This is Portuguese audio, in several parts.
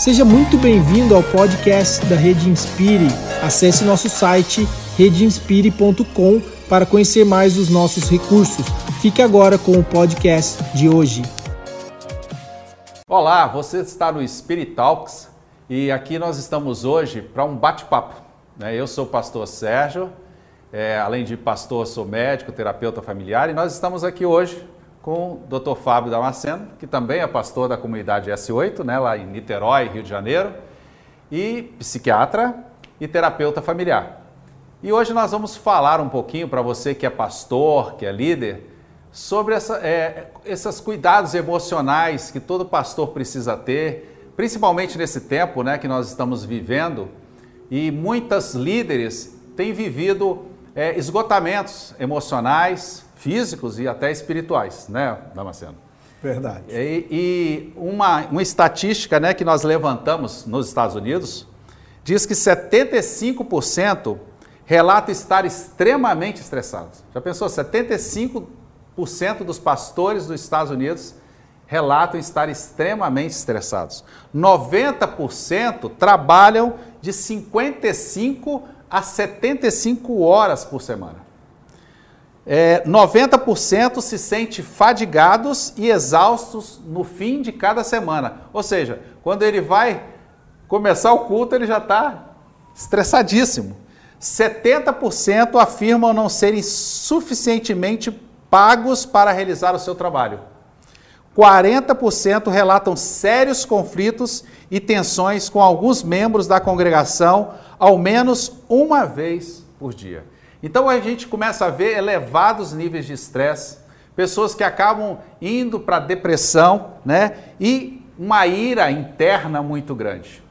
Seja muito bem-vindo ao podcast da Rede Inspire. Acesse nosso site redeinspire.com para conhecer mais os nossos recursos. Fique agora com o podcast de hoje. Olá, você está no Spirit Talks e aqui nós estamos hoje para um bate-papo. Né? Eu sou o pastor Sérgio, é, além de pastor, sou médico, terapeuta familiar e nós estamos aqui hoje com o Dr. Fábio Damasceno, que também é pastor da comunidade S8, né, lá em Niterói, Rio de Janeiro, e psiquiatra e terapeuta familiar. E hoje nós vamos falar um pouquinho para você que é pastor, que é líder, sobre essa, é, esses cuidados emocionais que todo pastor precisa ter, principalmente nesse tempo né, que nós estamos vivendo, e muitas líderes têm vivido é, esgotamentos emocionais, físicos e até espirituais, né, Damasceno? Verdade. E, e uma, uma estatística né, que nós levantamos nos Estados Unidos diz que 75% relata estar extremamente estressados. Já pensou? 75% dos pastores dos Estados Unidos relatam estar extremamente estressados. 90% trabalham de 55 a 75 horas por semana é, 90% se sente fadigados e exaustos no fim de cada semana. Ou seja, quando ele vai começar o culto, ele já está estressadíssimo. 70% afirmam não serem suficientemente pagos para realizar o seu trabalho. 40% relatam sérios conflitos e tensões com alguns membros da congregação, ao menos uma vez por dia. Então a gente começa a ver elevados níveis de estresse, pessoas que acabam indo para depressão, né? E uma ira interna muito grande.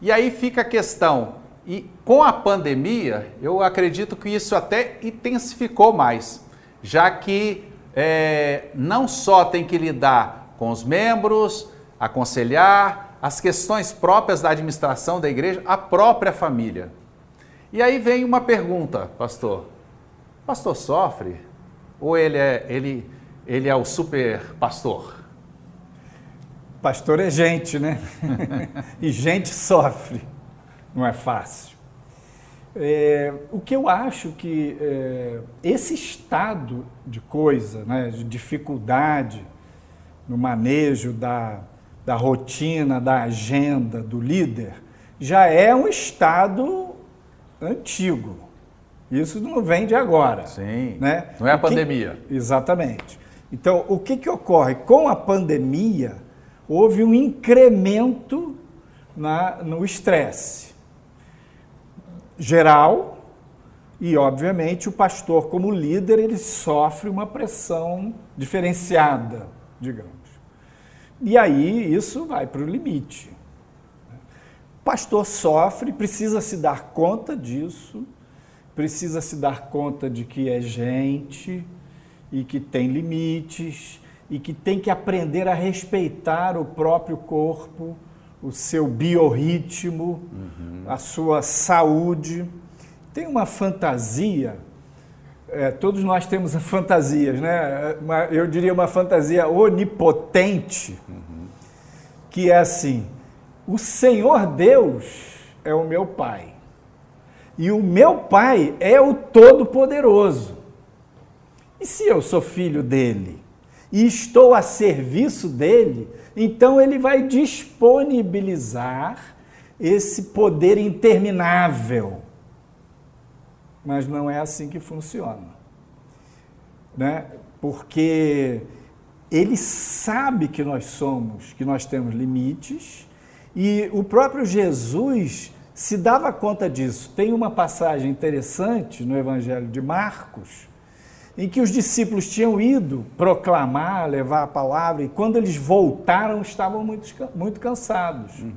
E aí fica a questão, e com a pandemia, eu acredito que isso até intensificou mais, já que é, não só tem que lidar com os membros, aconselhar, as questões próprias da administração da igreja, a própria família. E aí vem uma pergunta, pastor. Pastor sofre? Ou ele é, ele, ele é o super pastor? Pastor é gente, né? e gente sofre. Não é fácil. É, o que eu acho que é, esse estado de coisa, né, de dificuldade no manejo da, da rotina, da agenda do líder, já é um estado antigo. Isso não vem de agora. Sim. Né? Não é a pandemia. Exatamente. Então, o que, que ocorre? Com a pandemia, houve um incremento na, no estresse geral e, obviamente, o pastor, como líder, ele sofre uma pressão diferenciada, digamos. E aí isso vai para o limite pastor sofre, precisa se dar conta disso, precisa se dar conta de que é gente e que tem limites e que tem que aprender a respeitar o próprio corpo, o seu biorritmo, uhum. a sua saúde. Tem uma fantasia, é, todos nós temos fantasias, né? eu diria uma fantasia onipotente, uhum. que é assim: o Senhor Deus é o meu Pai. E o meu Pai é o Todo-Poderoso. E se eu sou filho dele e estou a serviço dele, então ele vai disponibilizar esse poder interminável. Mas não é assim que funciona. Né? Porque ele sabe que nós somos, que nós temos limites e o próprio Jesus se dava conta disso. Tem uma passagem interessante no Evangelho de Marcos, em que os discípulos tinham ido proclamar, levar a palavra, e quando eles voltaram estavam muito, muito cansados. Uhum.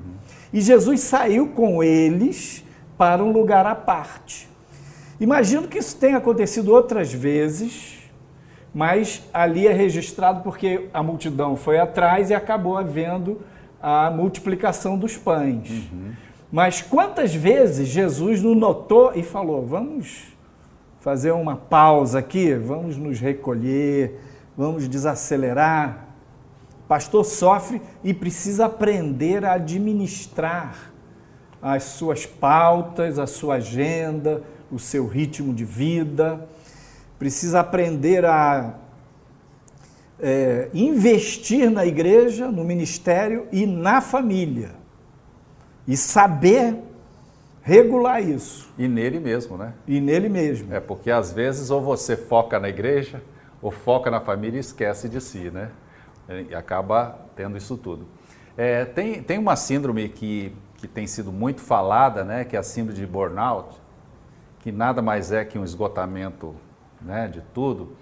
E Jesus saiu com eles para um lugar à parte. Imagino que isso tenha acontecido outras vezes, mas ali é registrado porque a multidão foi atrás e acabou havendo a multiplicação dos pães. Uhum. Mas quantas vezes Jesus não notou e falou: vamos fazer uma pausa aqui, vamos nos recolher, vamos desacelerar pastor sofre e precisa aprender a administrar as suas pautas, a sua agenda, o seu ritmo de vida, precisa aprender a é, investir na igreja, no ministério e na família. E saber regular isso. E nele mesmo, né? E nele mesmo. É porque às vezes ou você foca na igreja, ou foca na família e esquece de si, né? E acaba tendo isso tudo. É, tem, tem uma síndrome que, que tem sido muito falada, né? Que é a síndrome de burnout, que nada mais é que um esgotamento né, de tudo,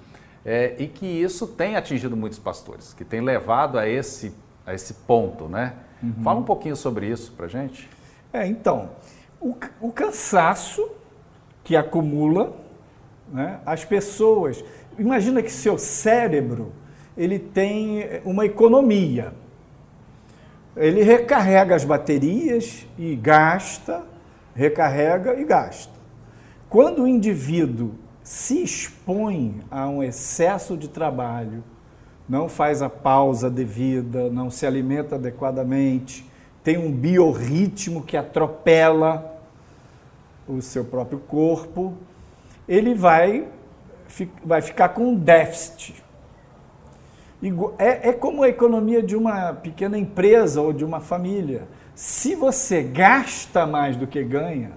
é, e que isso tem atingido muitos pastores, que tem levado a esse, a esse ponto, né? Uhum. Fala um pouquinho sobre isso para gente. É, então, o, o cansaço que acumula, né, as pessoas. Imagina que seu cérebro ele tem uma economia. Ele recarrega as baterias e gasta, recarrega e gasta. Quando o indivíduo se expõe a um excesso de trabalho, não faz a pausa devida, não se alimenta adequadamente, tem um biorritmo que atropela o seu próprio corpo, ele vai, vai ficar com um déficit. É, é como a economia de uma pequena empresa ou de uma família. Se você gasta mais do que ganha,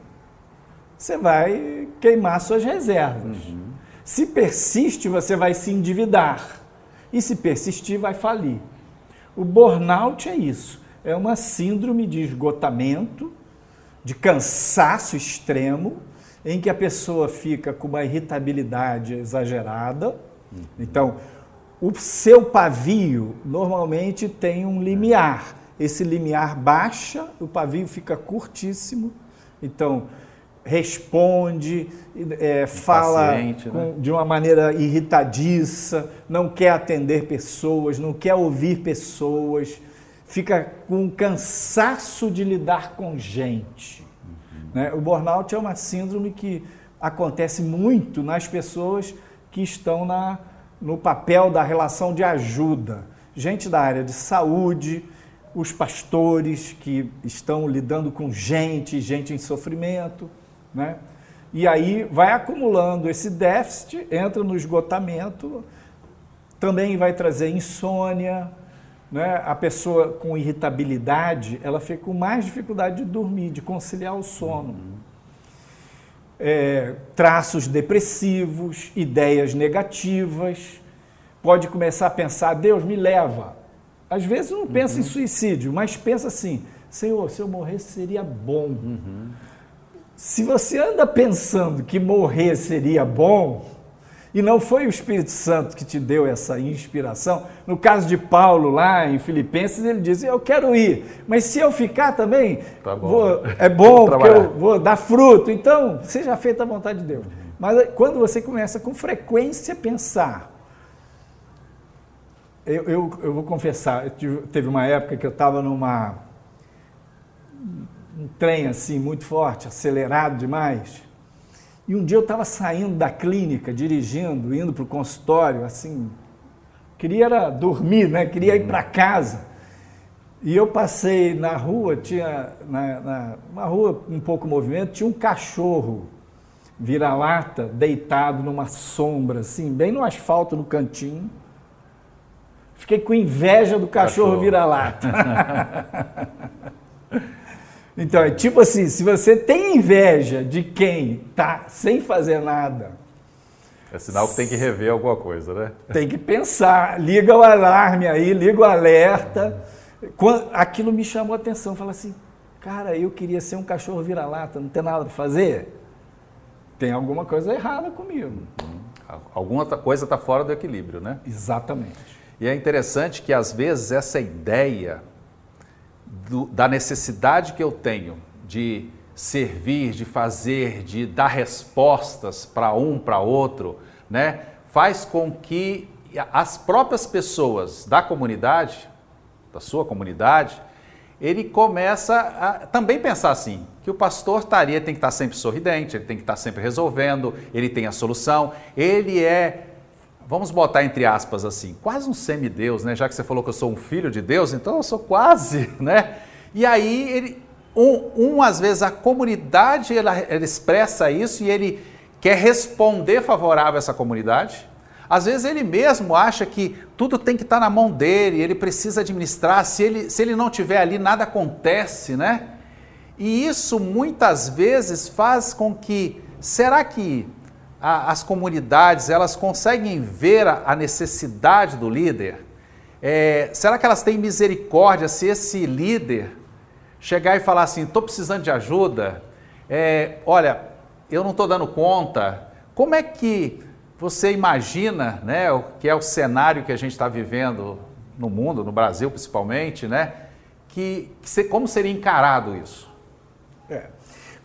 você vai queimar suas reservas. Uhum. Se persiste, você vai se endividar. E se persistir, vai falir. O burnout é isso. É uma síndrome de esgotamento, de cansaço extremo, em que a pessoa fica com uma irritabilidade exagerada. Uhum. Então, o seu pavio normalmente tem um limiar. Esse limiar baixa, o pavio fica curtíssimo. Então, responde, é, fala com, né? de uma maneira irritadiça, não quer atender pessoas, não quer ouvir pessoas, fica com cansaço de lidar com gente. Uhum. Né? O burnout é uma síndrome que acontece muito nas pessoas que estão na, no papel da relação de ajuda. Gente da área de saúde, os pastores que estão lidando com gente, gente em sofrimento né? E aí vai acumulando esse déficit, entra no esgotamento, também vai trazer insônia, né? a pessoa com irritabilidade, ela fica com mais dificuldade de dormir, de conciliar o sono. Uhum. É, traços depressivos, ideias negativas, pode começar a pensar, Deus me leva. Às vezes não pensa uhum. em suicídio, mas pensa assim, Senhor, se eu morresse seria bom. Uhum. Se você anda pensando que morrer seria bom, e não foi o Espírito Santo que te deu essa inspiração, no caso de Paulo lá em Filipenses, ele diz: Eu quero ir, mas se eu ficar também, tá bom. Vou, é bom, porque eu vou dar fruto. Então, seja feita a vontade de Deus. Mas quando você começa com frequência a pensar, eu, eu, eu vou confessar, eu tive, teve uma época que eu estava numa um trem assim muito forte, acelerado demais. E um dia eu estava saindo da clínica, dirigindo, indo para o consultório, assim, queria era dormir, né? Queria ir para casa. E eu passei na rua, tinha na, na, uma rua um pouco movimento, tinha um cachorro vira-lata deitado numa sombra, assim, bem no asfalto no cantinho. Fiquei com inveja do cachorro, cachorro. vira-lata. Então, é tipo assim, se você tem inveja de quem tá sem fazer nada, é sinal que tem que rever alguma coisa, né? Tem que pensar, liga o alarme aí, liga o alerta. Quando, aquilo me chamou a atenção, fala assim, cara, eu queria ser um cachorro vira-lata, não tem nada para fazer. Tem alguma coisa errada comigo. Alguma coisa está fora do equilíbrio, né? Exatamente. E é interessante que às vezes essa ideia do, da necessidade que eu tenho de servir, de fazer, de dar respostas para um, para outro, né, faz com que as próprias pessoas da comunidade, da sua comunidade, ele começa a também pensar assim, que o pastor estaria tem que estar sempre sorridente, ele tem que estar sempre resolvendo, ele tem a solução, ele é vamos botar entre aspas assim, quase um semideus, né? Já que você falou que eu sou um filho de Deus, então eu sou quase, né? E aí ele, um, um às vezes a comunidade ela, ela expressa isso e ele quer responder favorável a essa comunidade. Às vezes ele mesmo acha que tudo tem que estar na mão dele, ele precisa administrar, se ele, se ele não tiver ali, nada acontece, né? E isso muitas vezes faz com que, será que a, as comunidades elas conseguem ver a, a necessidade do líder? É, será que elas têm misericórdia se esse líder chegar e falar assim, estou precisando de ajuda, é, olha, eu não estou dando conta, como é que você imagina, né, o que é o cenário que a gente está vivendo no mundo, no Brasil principalmente, né, que, que como seria encarado isso? É.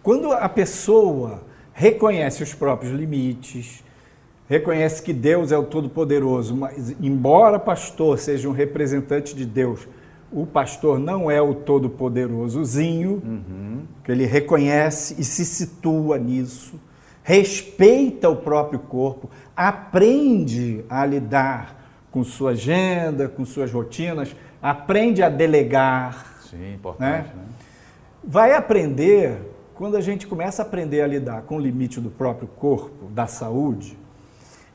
Quando a pessoa reconhece os próprios limites, reconhece que Deus é o Todo-Poderoso, mas embora pastor seja um representante de Deus, o pastor não é o todo-poderosozinho, uhum. que ele reconhece e se situa nisso, respeita o próprio corpo, aprende a lidar com sua agenda, com suas rotinas, aprende a delegar. Sim, importante. Né? Né? Vai aprender, quando a gente começa a aprender a lidar com o limite do próprio corpo, da saúde,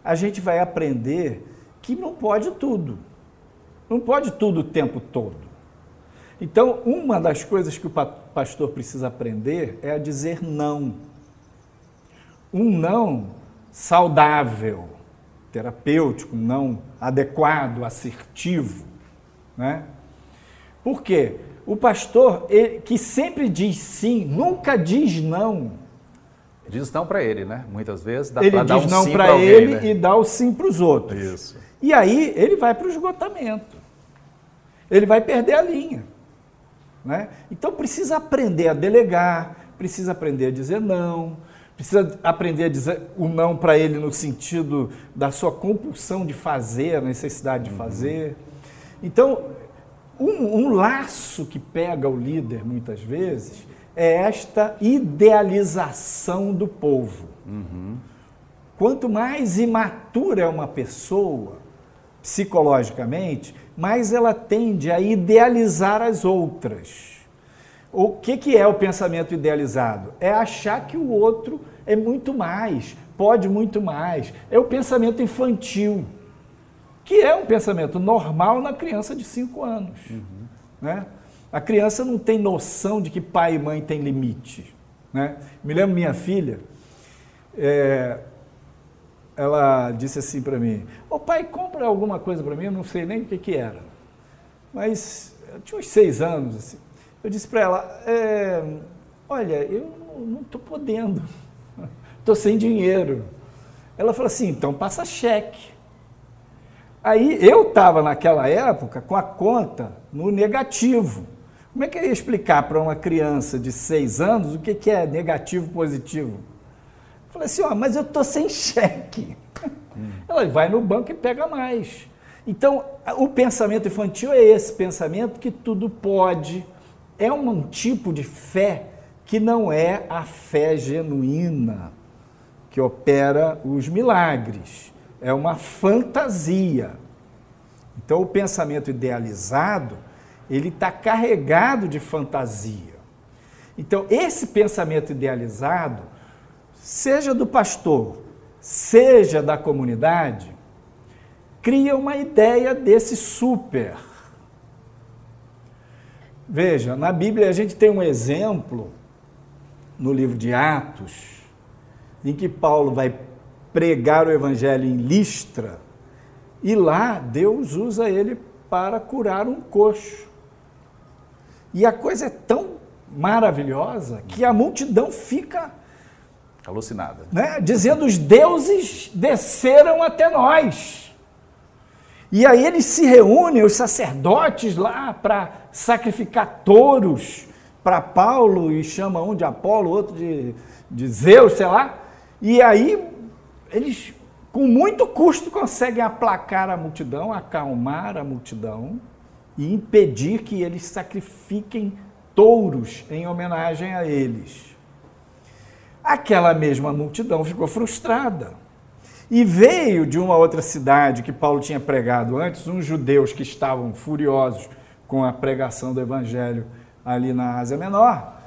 a gente vai aprender que não pode tudo. Não pode tudo o tempo todo. Então, uma das coisas que o pastor precisa aprender é a dizer não. Um não saudável, terapêutico, não adequado, assertivo. Né? Por quê? O pastor ele, que sempre diz sim, nunca diz não. Diz não para ele, né? Muitas vezes dá ele diz um não para ele né? e dá o sim para os outros. Isso. E aí ele vai para o esgotamento. Ele vai perder a linha. Né? Então precisa aprender a delegar, precisa aprender a dizer não, precisa aprender a dizer o não para ele no sentido da sua compulsão de fazer, a necessidade de uhum. fazer. Então, um, um laço que pega o líder muitas vezes é esta idealização do povo. Uhum. Quanto mais imatura é uma pessoa, psicologicamente, mais ela tende a idealizar as outras. O que, que é o pensamento idealizado? É achar que o outro é muito mais, pode muito mais. É o pensamento infantil, que é um pensamento normal na criança de 5 anos. Uhum. Né? A criança não tem noção de que pai e mãe têm limite. Né? Me lembro minha filha, é, ela disse assim para mim: Ô pai, compra alguma coisa para mim, eu não sei nem o que, que era. Mas eu tinha uns seis anos. Assim. Eu disse para ela: é, Olha, eu não estou podendo, estou sem dinheiro. Ela falou assim: então passa cheque. Aí eu estava naquela época com a conta no negativo. Como é que eu ia explicar para uma criança de seis anos o que, que é negativo positivo? Falei assim, ó, mas eu tô sem cheque. Hum. Ela vai no banco e pega mais. Então, o pensamento infantil é esse pensamento que tudo pode. É um tipo de fé que não é a fé genuína que opera os milagres. É uma fantasia. Então, o pensamento idealizado, ele está carregado de fantasia. Então, esse pensamento idealizado seja do pastor, seja da comunidade, cria uma ideia desse super. Veja, na Bíblia a gente tem um exemplo no livro de Atos, em que Paulo vai pregar o evangelho em Listra, e lá Deus usa ele para curar um coxo. E a coisa é tão maravilhosa que a multidão fica Alucinada. Né? Dizendo os deuses desceram até nós. E aí eles se reúnem, os sacerdotes lá, para sacrificar touros para Paulo e chama um de Apolo, outro de, de Zeus, sei lá. E aí eles, com muito custo, conseguem aplacar a multidão, acalmar a multidão e impedir que eles sacrifiquem touros em homenagem a eles aquela mesma multidão ficou frustrada. E veio de uma outra cidade que Paulo tinha pregado antes, uns judeus que estavam furiosos com a pregação do evangelho ali na Ásia Menor,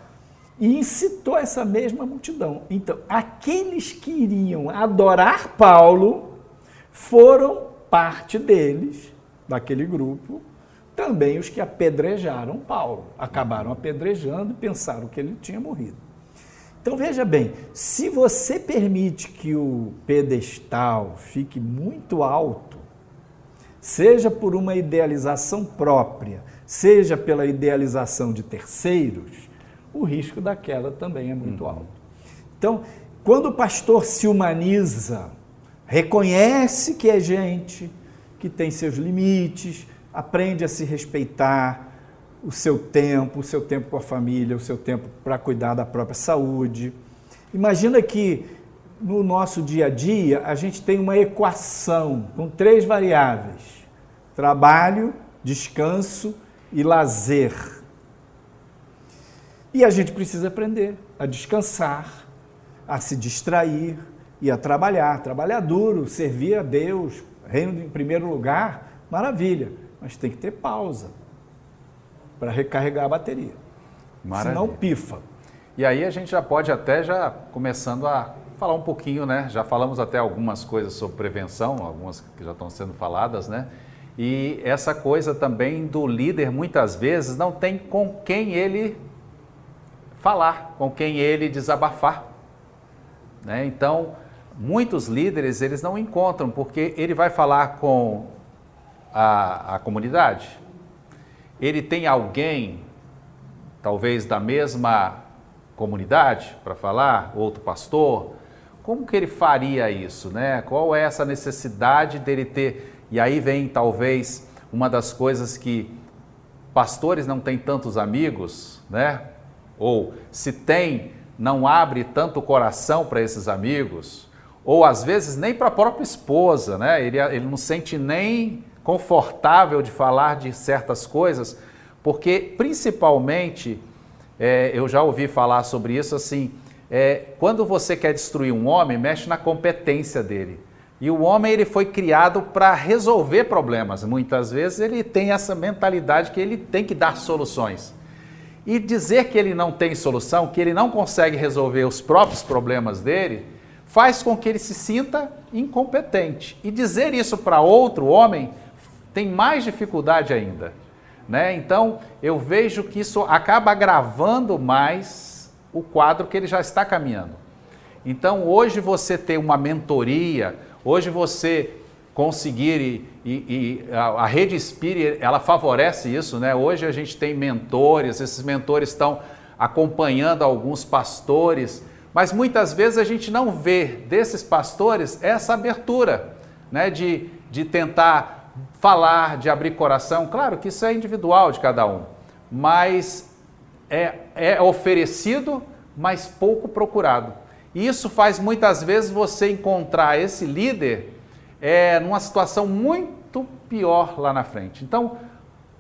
e incitou essa mesma multidão. Então, aqueles que iriam adorar Paulo foram parte deles, daquele grupo, também os que apedrejaram Paulo. Acabaram apedrejando e pensaram que ele tinha morrido. Então veja bem, se você permite que o pedestal fique muito alto, seja por uma idealização própria, seja pela idealização de terceiros, o risco da queda também é muito uhum. alto. Então, quando o pastor se humaniza, reconhece que é gente, que tem seus limites, aprende a se respeitar, o seu tempo, o seu tempo com a família, o seu tempo para cuidar da própria saúde. Imagina que no nosso dia a dia a gente tem uma equação com três variáveis: trabalho, descanso e lazer. E a gente precisa aprender a descansar, a se distrair e a trabalhar. Trabalhar duro, servir a Deus, reino em primeiro lugar, maravilha, mas tem que ter pausa para recarregar a bateria. Maravilha. Senão pifa. E aí a gente já pode até já começando a falar um pouquinho, né? Já falamos até algumas coisas sobre prevenção, algumas que já estão sendo faladas, né? E essa coisa também do líder muitas vezes não tem com quem ele falar, com quem ele desabafar. Né? Então, muitos líderes eles não encontram, porque ele vai falar com a, a comunidade, ele tem alguém, talvez da mesma comunidade, para falar, outro pastor, como que ele faria isso, né? Qual é essa necessidade dele ter? E aí vem talvez uma das coisas que pastores não têm tantos amigos, né? Ou se tem, não abre tanto o coração para esses amigos, ou às vezes nem para a própria esposa, né? Ele, ele não sente nem confortável de falar de certas coisas, porque principalmente, é, eu já ouvi falar sobre isso assim, é, quando você quer destruir um homem, mexe na competência dele. E o homem ele foi criado para resolver problemas. Muitas vezes ele tem essa mentalidade que ele tem que dar soluções. E dizer que ele não tem solução, que ele não consegue resolver os próprios problemas dele, faz com que ele se sinta incompetente. E dizer isso para outro homem tem mais dificuldade ainda. Né? Então, eu vejo que isso acaba agravando mais o quadro que ele já está caminhando. Então, hoje você ter uma mentoria, hoje você conseguir e, e, a, a, rede Spirit, ela favorece isso, né? Hoje a gente tem mentores, esses mentores estão acompanhando alguns pastores, mas muitas vezes a gente não vê desses pastores essa abertura, né? De, de tentar falar, de abrir coração. Claro que isso é individual de cada um, mas é, é oferecido, mas pouco procurado. E isso faz muitas vezes você encontrar esse líder é, numa situação muito pior lá na frente. Então,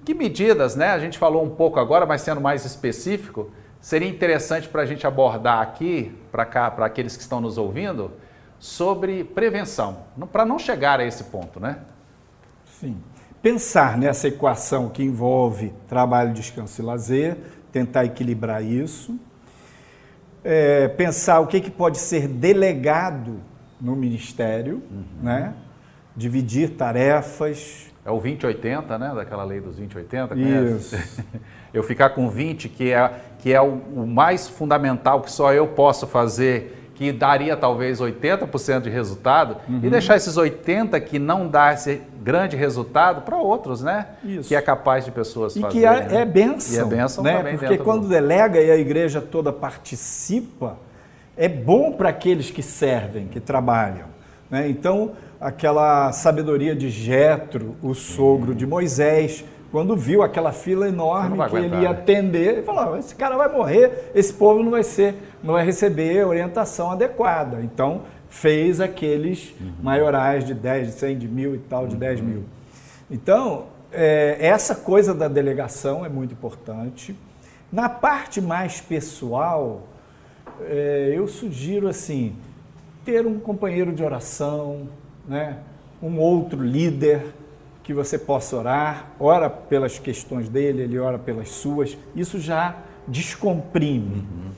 que medidas, né? A gente falou um pouco agora, mas sendo mais específico, seria interessante para a gente abordar aqui, para cá, para aqueles que estão nos ouvindo, sobre prevenção, para não chegar a esse ponto, né? Sim. Pensar nessa equação que envolve trabalho, descanso e lazer, tentar equilibrar isso. É, pensar o que, que pode ser delegado no ministério, uhum. né? Dividir tarefas. É o 2080, né? Daquela lei dos 2080. Isso. Eu ficar com 20, que é, que é o, o mais fundamental, que só eu posso fazer que daria talvez 80% de resultado, uhum. e deixar esses 80% que não dá esse grande resultado para outros, né? Isso. Que é capaz de pessoas e fazerem. Que é, né? é benção. E é benção né? também. Porque quando do... delega e a igreja toda participa, é bom para aqueles que servem, que trabalham. Né? Então, aquela sabedoria de Jetro, o sogro de Moisés, quando viu aquela fila enorme que aguentar, ele ia né? atender, ele falou: esse cara vai morrer, esse povo não vai ser, não vai receber orientação adequada. Então fez aqueles uhum. maiorais de 10, de 100, de mil e tal, de uhum. 10 mil. Então, é, essa coisa da delegação é muito importante. Na parte mais pessoal, é, eu sugiro assim, ter um companheiro de oração, né? um outro líder que você possa orar, ora pelas questões dele, ele ora pelas suas, isso já descomprime. Uhum.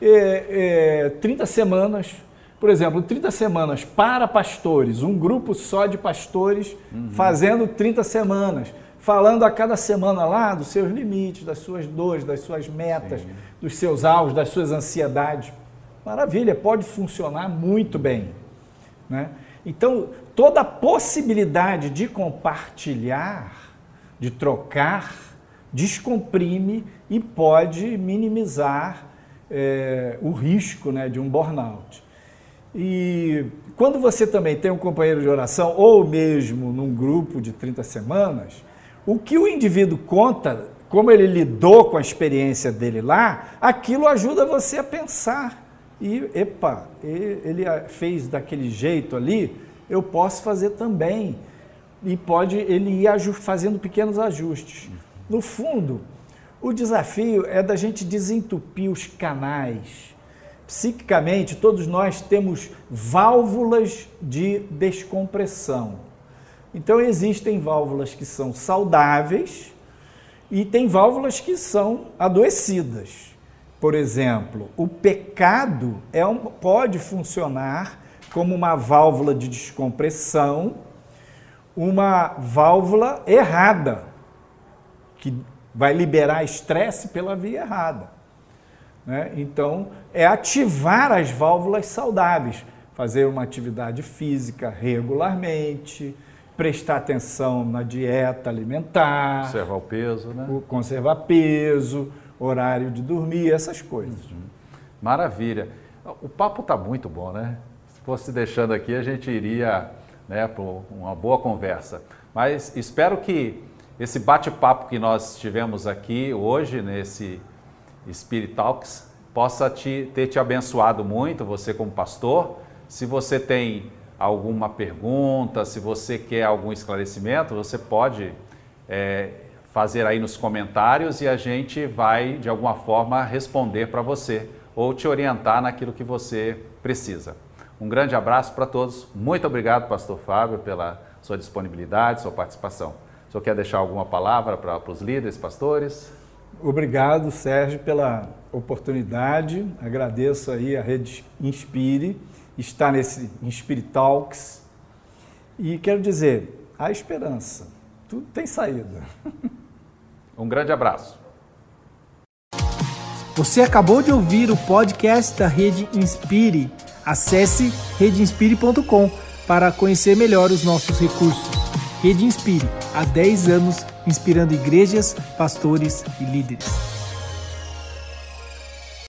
É, é, 30 semanas, por exemplo, 30 semanas para pastores, um grupo só de pastores uhum. fazendo 30 semanas, falando a cada semana lá dos seus limites, das suas dores, das suas metas, Sim. dos seus alvos, das suas ansiedades. Maravilha, pode funcionar muito bem. Né? Então, toda possibilidade de compartilhar, de trocar, descomprime e pode minimizar é, o risco né, de um burnout. E quando você também tem um companheiro de oração, ou mesmo num grupo de 30 semanas, o que o indivíduo conta, como ele lidou com a experiência dele lá, aquilo ajuda você a pensar. E, epa, ele fez daquele jeito ali, eu posso fazer também. E pode ele ir fazendo pequenos ajustes. No fundo, o desafio é da gente desentupir os canais. Psiquicamente, todos nós temos válvulas de descompressão. Então, existem válvulas que são saudáveis e tem válvulas que são adoecidas. Por exemplo, o pecado é um, pode funcionar como uma válvula de descompressão, uma válvula errada, que vai liberar estresse pela via errada. Né? Então, é ativar as válvulas saudáveis, fazer uma atividade física regularmente, prestar atenção na dieta alimentar, conservar o peso, né? Conservar peso, horário de dormir, essas coisas. Uhum. Maravilha. O papo está muito bom, né? fosse deixando aqui, a gente iria né, para uma boa conversa. Mas espero que esse bate-papo que nós tivemos aqui hoje, nesse Spirit Talks, possa te, ter te abençoado muito, você como pastor. Se você tem alguma pergunta, se você quer algum esclarecimento, você pode é, fazer aí nos comentários e a gente vai, de alguma forma, responder para você ou te orientar naquilo que você precisa. Um grande abraço para todos. Muito obrigado, Pastor Fábio, pela sua disponibilidade, sua participação. O senhor quer deixar alguma palavra para, os líderes, pastores? Obrigado, Sérgio, pela oportunidade. Agradeço aí a Rede Inspire, estar nesse Inspire Talks. E quero dizer, há esperança. Tudo tem saída. Um grande abraço. Você acabou de ouvir o podcast da Rede Inspire. Acesse redeinspire.com para conhecer melhor os nossos recursos. Rede Inspire, há 10 anos inspirando igrejas, pastores e líderes.